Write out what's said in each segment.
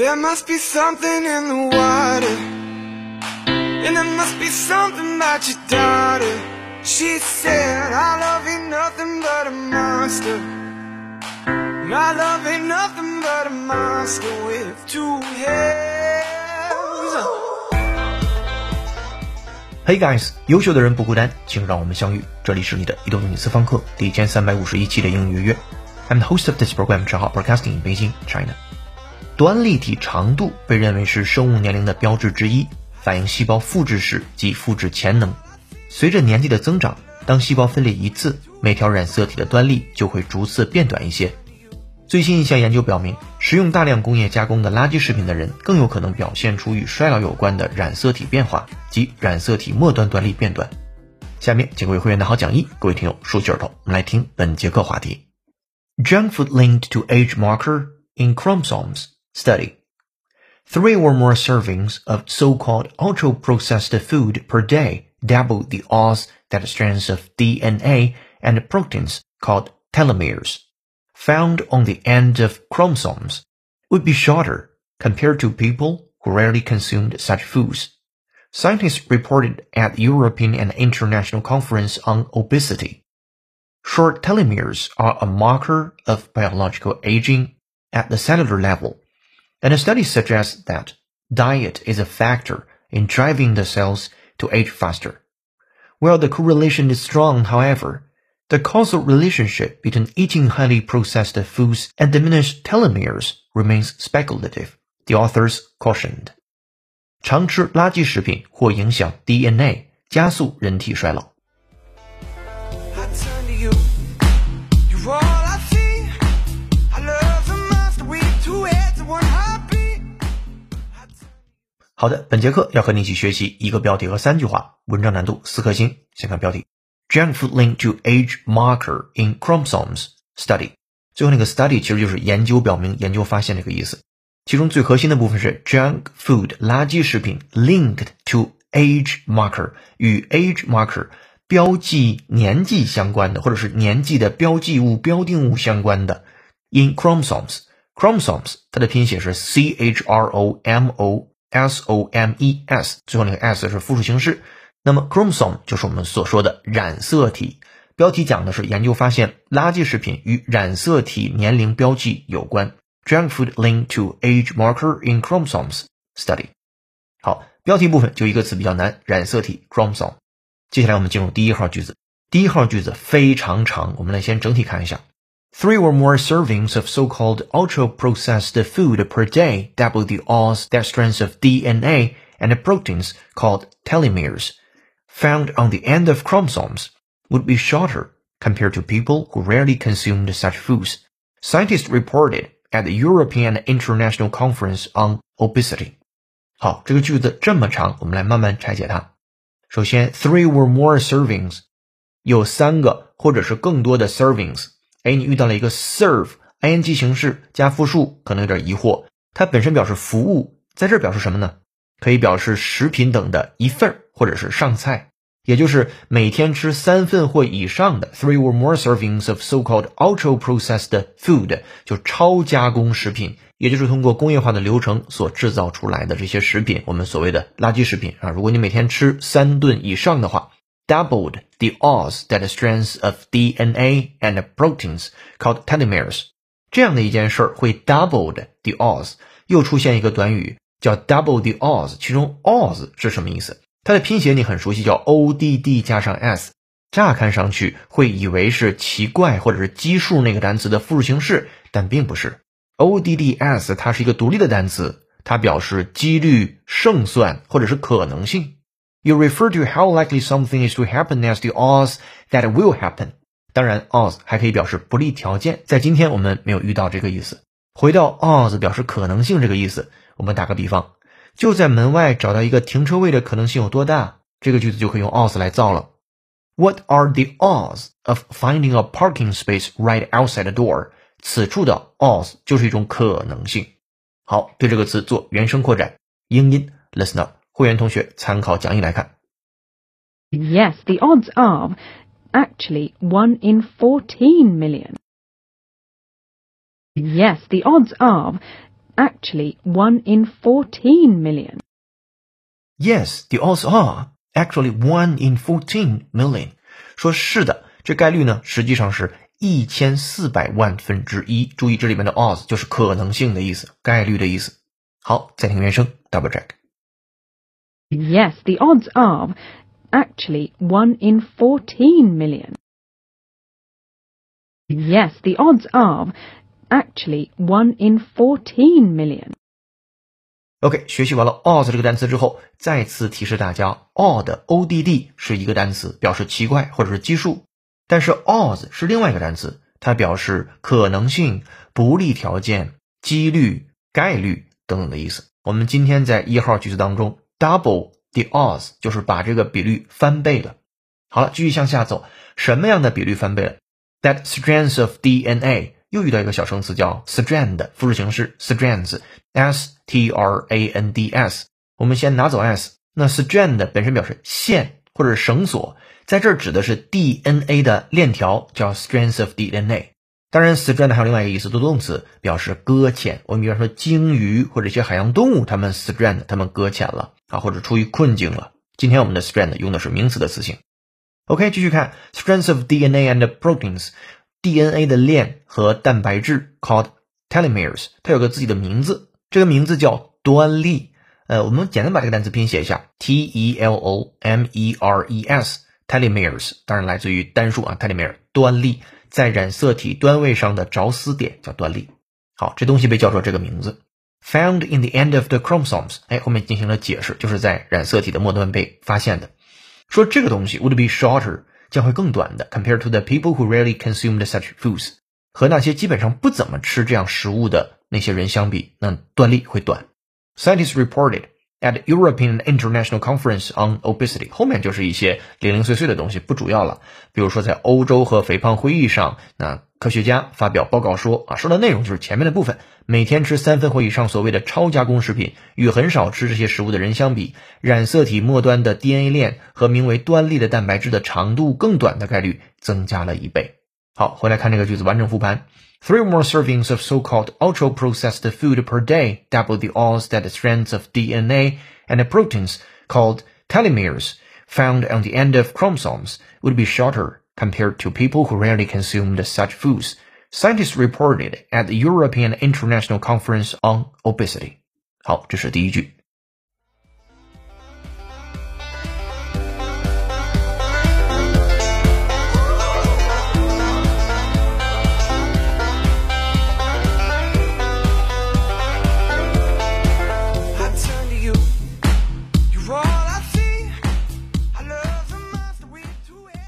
There must be something in the water. And there must be something about your daughter. She said, Our love ain't nothing but a monster. My love ain't nothing but a monster with two heads. Hey guys，优秀的人不孤单，请让我们相遇。这里是你的移动英语私房课第一千三百五十一期的英语约约。I'm the host of this program, 陈浩 Broadcasting in Beijing, China. 端粒体长度被认为是生物年龄的标志之一，反映细胞复制史及复制潜能。随着年纪的增长，当细胞分裂一次，每条染色体的端粒就会逐次变短一些。最新一项研究表明，食用大量工业加工的垃圾食品的人，更有可能表现出与衰老有关的染色体变化及染色体末端端粒变短。下面，请各位会员拿好讲义，各位听友竖起耳朵，我们来听本节课话题：Junk food linked to age marker in chromosomes。Study. Three or more servings of so-called ultra-processed food per day double the odds that strands of DNA and proteins called telomeres found on the end of chromosomes would be shorter compared to people who rarely consumed such foods. Scientists reported at the European and International Conference on Obesity. Short telomeres are a marker of biological aging at the cellular level and a study suggests that diet is a factor in driving the cells to age faster. While the correlation is strong, however, the causal relationship between eating highly processed foods and diminished telomeres remains speculative, the authors cautioned. 常吃垃圾食品或影响 DNA，加速人体衰老。 好的，本节课要和你一起学习一个标题和三句话，文章难度四颗星。先看标题：Junk food linked to age marker in chromosomes study。最后那个 study 其实就是研究表明、研究发现这个意思。其中最核心的部分是 junk food 垃圾食品 linked to age marker 与 age marker 标记年纪相关的，或者是年纪的标记物、标定物相关的 in chromosomes。chromosomes 它的拼写是 c h r o m o。S o m e s，最后那个 s 是复数形式。那么 chromosome 就是我们所说的染色体。标题讲的是研究发现，垃圾食品与染色体年龄标记有关。Junk food linked to age marker in chromosomes study。好，标题部分就一个词比较难，染色体 chromosome。接下来我们进入第一号句子。第一号句子非常长，我们来先整体看一下。Three or more servings of so-called ultra-processed food per day double the odds that strands of DNA and proteins called telomeres found on the end of chromosomes would be shorter compared to people who rarely consumed such foods. Scientists reported at the European International Conference on Obesity. 好，这个句子这么长，我们来慢慢拆解它。首先，three or more servings 有三个或者是更多的 servings。 哎，你遇到了一个 serve，ing 形式加复数，可能有点疑惑。它本身表示服务，在这表示什么呢？可以表示食品等的一份儿，或者是上菜，也就是每天吃三份或以上的 three or more servings of so-called ultra-processed food，就超加工食品，也就是通过工业化的流程所制造出来的这些食品，我们所谓的垃圾食品啊。如果你每天吃三顿以上的话。Doubled the odds that strands of DNA and proteins called telomeres。这样的一件事儿会 doubled the odds，又出现一个短语叫 double the odds，其中 odds 是什么意思？它的拼写你很熟悉，叫 o d d 加上 s。乍看上去会以为是奇怪或者是奇数那个单词的复数形式，但并不是。o d d s 它是一个独立的单词，它表示几率、胜算或者是可能性。You refer to how likely something is to happen as the odds that it will happen。当然，odds 还可以表示不利条件，在今天我们没有遇到这个意思。回到 odds 表示可能性这个意思，我们打个比方，就在门外找到一个停车位的可能性有多大？这个句子就可以用 odds 来造了。What are the odds of finding a parking space right outside the door？此处的 odds 就是一种可能性。好，对这个词做原声扩展，英音 listen up。会员同学参考讲义来看。Yes, the odds are actually one in fourteen million. Yes, the odds are actually one in 14 million. Yes, the odds are actually one in fourteen million。说是的，这概率呢实际上是一千四百万分之一。注意这里面的 odds 就是可能性的意思，概率的意思。好，再听原声，double check。 Yes, the odds are actually one in 14 million. Yes, the odds are actually one in 14 million. OK，学习完了 odds 这个单词之后，再次提示大家，odd o d d 是一个单词，表示奇怪或者是奇数，但是 odds 是另外一个单词，它表示可能性、不利条件、几率、概率等等的意思。我们今天在一号句子当中，double the odds 就是把这个比率翻倍了。好了，继续向下走，什么样的比率翻倍了？That strands of DNA 又遇到一个小生词叫 strand，复数形式 strands，s t r a n d s。我们先拿走 s，那 strand 本身表示线或者绳索，在这儿指的是 DNA 的链条，叫 strands of DNA。当然，strand 还有另外一个意思，做动词表示搁浅。我们比方说鲸鱼或者一些海洋动物，它们 strand，它们搁浅了啊，或者处于困境了。今天我们的 strand 用的是名词的词性。OK，继续看 strands of DNA and proteins。DNA 的链和蛋白质 called telomeres，它有个自己的名字，这个名字叫端粒。呃，我们简单把这个单词拼写一下，T E L O M E R E S，telomeres，当然来自于单数啊，telomere 端粒，在染色体端位上的着丝点叫端粒。好，这东西被叫做这个名字，found in the end of the chromosomes，哎，后面进行了解释，就是在染色体的末端被发现的。说这个东西 would be shorter。将会更短的，compared to the people who rarely consumed such foods，和那些基本上不怎么吃这样食物的那些人相比，那端粒会短。Scientists reported at European International Conference on Obesity，后面就是一些零零碎碎的东西，不主要了。比如说在欧洲和肥胖会议上，那科学家发表报告说啊，说的内容就是前面的部分，每天吃三分或以上所谓的超加工食品，与很少吃这些食物的人相比，染色体末端的 DNA 链和名为端粒的蛋白质的长度更短的概率增加了一倍。好，回来看这个句子完整复盘。Three more servings of so-called ultra-processed food per day double the odds that strands of DNA and proteins called telomeres found on the end of chromosomes would be shorter compared to people who rarely consumed such foods, scientists reported at the European International Conference on Obesity. 好，这是第一句。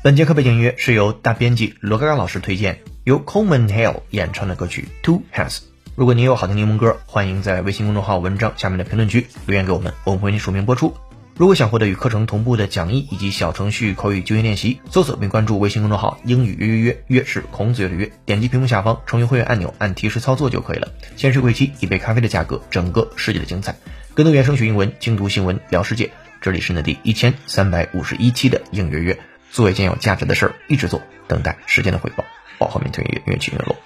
本节课背景音乐是由大编辑罗嘎嘎老师推荐，由 Coleman Hale 演唱的歌曲 Two Hands。如果您有好听柠檬歌，欢迎在微信公众号文章下面的评论区留言给我们，我们会为您署名播出。如果想获得与课程同步的讲义以及小程序口语就业练习，搜索并关注微信公众号“英语约约约”，约是孔子约的约，点击屏幕下方成为会员按钮，按提示操作就可以了。先试会期，一杯咖啡的价格，整个世界的精彩。跟读原声学英文，精读新闻聊世界。这里是你的第一千三百五十一期的应约约。做一件有价值的事儿，一直做，等待时间的回报。报后面推越越起越落。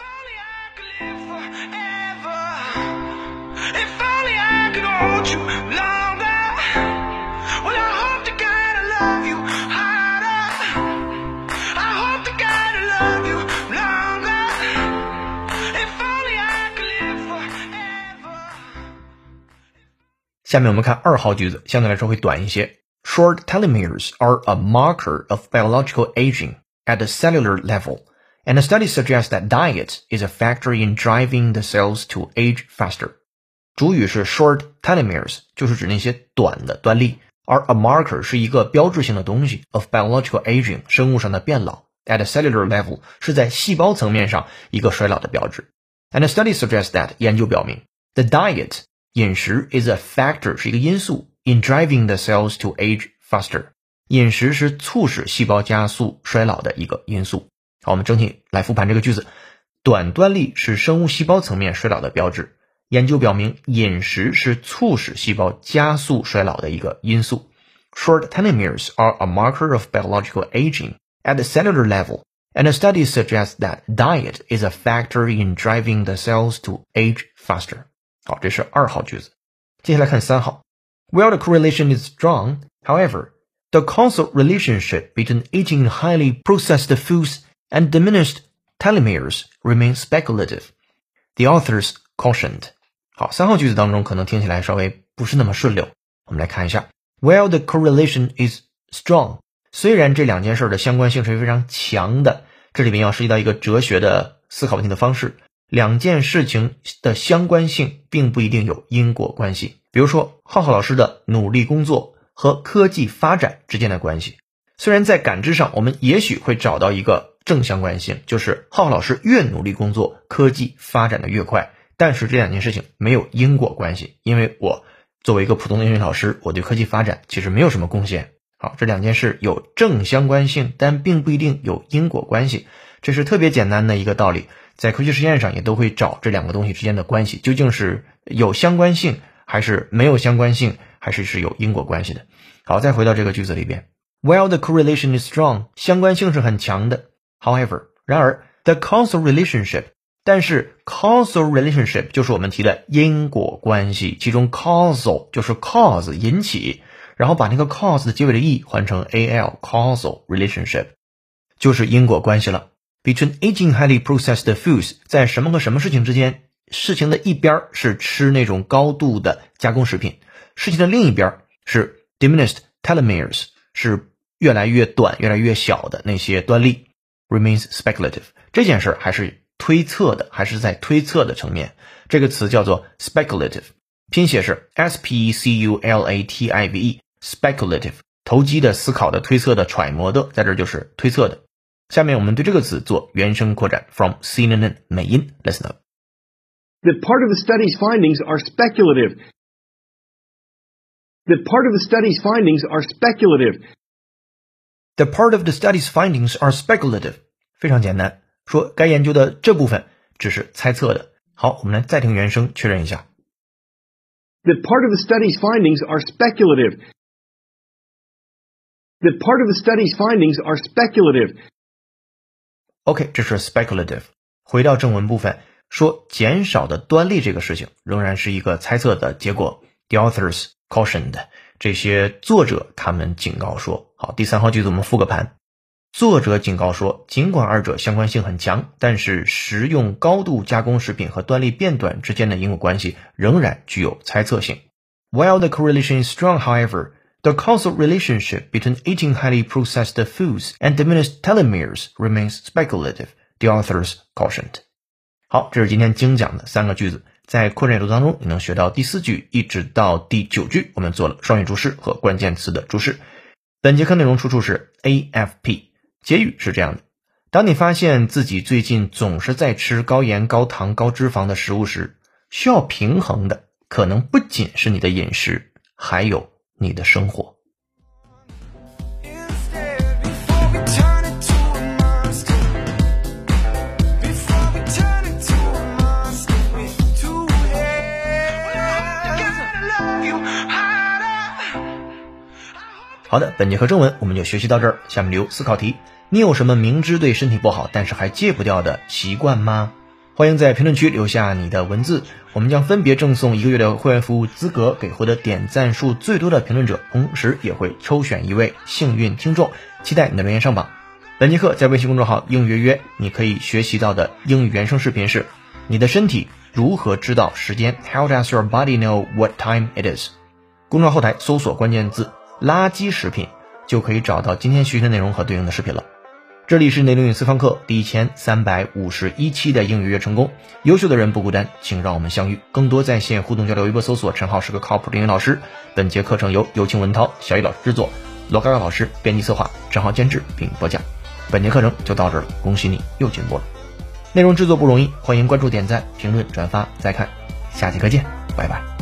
下面我们看二号句子，相对来说会短一些。Short telomeres are a marker of biological aging at the cellular level, and the study suggests that diet is a factor in driving the cells to age faster. 主语是 short telomeres，就是指那些短的端粒，而 a marker 是一个标志性的东西 of biological aging，生物上的变老。At the cellular level 是在细胞层面上一个衰老的标志。And the study suggests that 研究表明，the diet 饮食 is a factor 是一个因素 in driving the cells to age faster。饮食是促使细胞加速衰老的一个因素。好，我们整体来复盘这个句子：短端粒是生物细胞层面衰老的标志。研究表明，饮食是促使细胞加速衰老的一个因素。Short telomeres are a marker of biological aging at the cellular level, and a study suggests that diet is a factor in driving the cells to age faster. 好，这是二号句子。接下来看三号 ，While the correlation is strong, however, the causal relationship between eating highly processed foods and diminished telomeres remains speculative. The authors cautioned. 好，三号句子当中可能听起来稍微不是那么顺溜。我们来看一下，While the correlation is strong，虽然这两件事的相关性是非常强的，这里面要涉及到一个哲学的思考问题的方式。 两件事情的相关性并不一定有因果关系。比如说，浩浩老师的努力工作和科技发展之间的关系，虽然在感知上我们也许会找到一个正相关性，就是浩浩老师越努力工作，科技发展的越快。但是这两件事情没有因果关系，因为我作为一个普通的英语老师，我对科技发展其实没有什么贡献。好，这两件事有正相关性，但并不一定有因果关系，这是特别简单的一个道理。在科学实验上也都会找这两个东西之间的关系，究竟是有相关性，还是没有相关性，还是是有因果关系的。好，再回到这个句子里边，While the correlation is strong，相关性是很强的。However，然而，the causal relationship，但是 causal relationship 就是我们提的因果关系，其中 causal 就是 cause 引起，然后把那个 cause 的结尾的 e 换成 al，causal relationship 就是因果关系了。Between aging highly processed foods，在什么和什么事情之间？事情的一边是吃那种高度的加工食品，事情的另一边是 diminished telomeres，是越来越短、越来越小的那些端粒。Remains speculative，这件事还是推测的，还是在推测的层面。这个词叫做 speculative，拼写是 s p e c u l a t i v e，speculative，投机的、思考的、推测的、揣摩的，在这就是推测的。下面我们对这个词做原声扩展，from CNN 美音，listen up。That part of the study's findings are speculative. That part of the study's findings are speculative. The part of the study's findings are speculative。非常简单，说该研究的这部分只是猜测的。好，我们来再听原声确认一下。That part of the study's findings are speculative. That part of the study's findings are speculative. OK，这是 speculative。回到正文部分，说减少的端粒这个事情仍然是一个猜测的结果。The authors cautioned，这些作者他们警告说，好，第三号句子我们复个盘。作者警告说，尽管二者相关性很强，但是食用高度加工食品和端粒变短之间的因果关系仍然具有猜测性。While the correlation is strong, however. The causal relationship between eating highly processed foods and diminished telomeres remains speculative, the authors cautioned. 好，这是今天精讲的三个句子，在扩展阅读当中，你能学到第四句一直到第九句，我们做了双语注释和关键词的注释。本节课内容出处是 AFP，结语是这样的：当你发现自己最近总是在吃高盐、高糖、高脂肪的食物时，需要平衡的可能不仅是你的饮食，还有。你的生活。好的，本节课正文我们就学习到这儿。下面留思考题：你有什么明知对身体不好，但是还戒不掉的习惯吗？欢迎在评论区留下你的文字，我们将分别赠送一个月的会员服务资格给获得点赞数最多的评论者，同时也会抽选一位幸运听众，期待你的留言上榜。本节课在微信公众号“英语约约”，你可以学习到的英语原声视频是：你的身体如何知道时间？How does your body know what time it is？公众号后台搜索关键字“垃圾食品”，就可以找到今天学习的内容和对应的视频了。这里是内灵语私房课第一千三百五十一期的英语约成功，优秀的人不孤单，请让我们相遇。更多在线互动交流，微博搜索“陈浩是个靠谱的英语老师”。本节课程由有情文涛、小雨老师制作，罗嘎嘎老师编辑策划，陈浩监制并播讲。本节课程就到这了，恭喜你又进步了。内容制作不容易，欢迎关注、点赞、评论、转发、再看。下节课见，拜拜。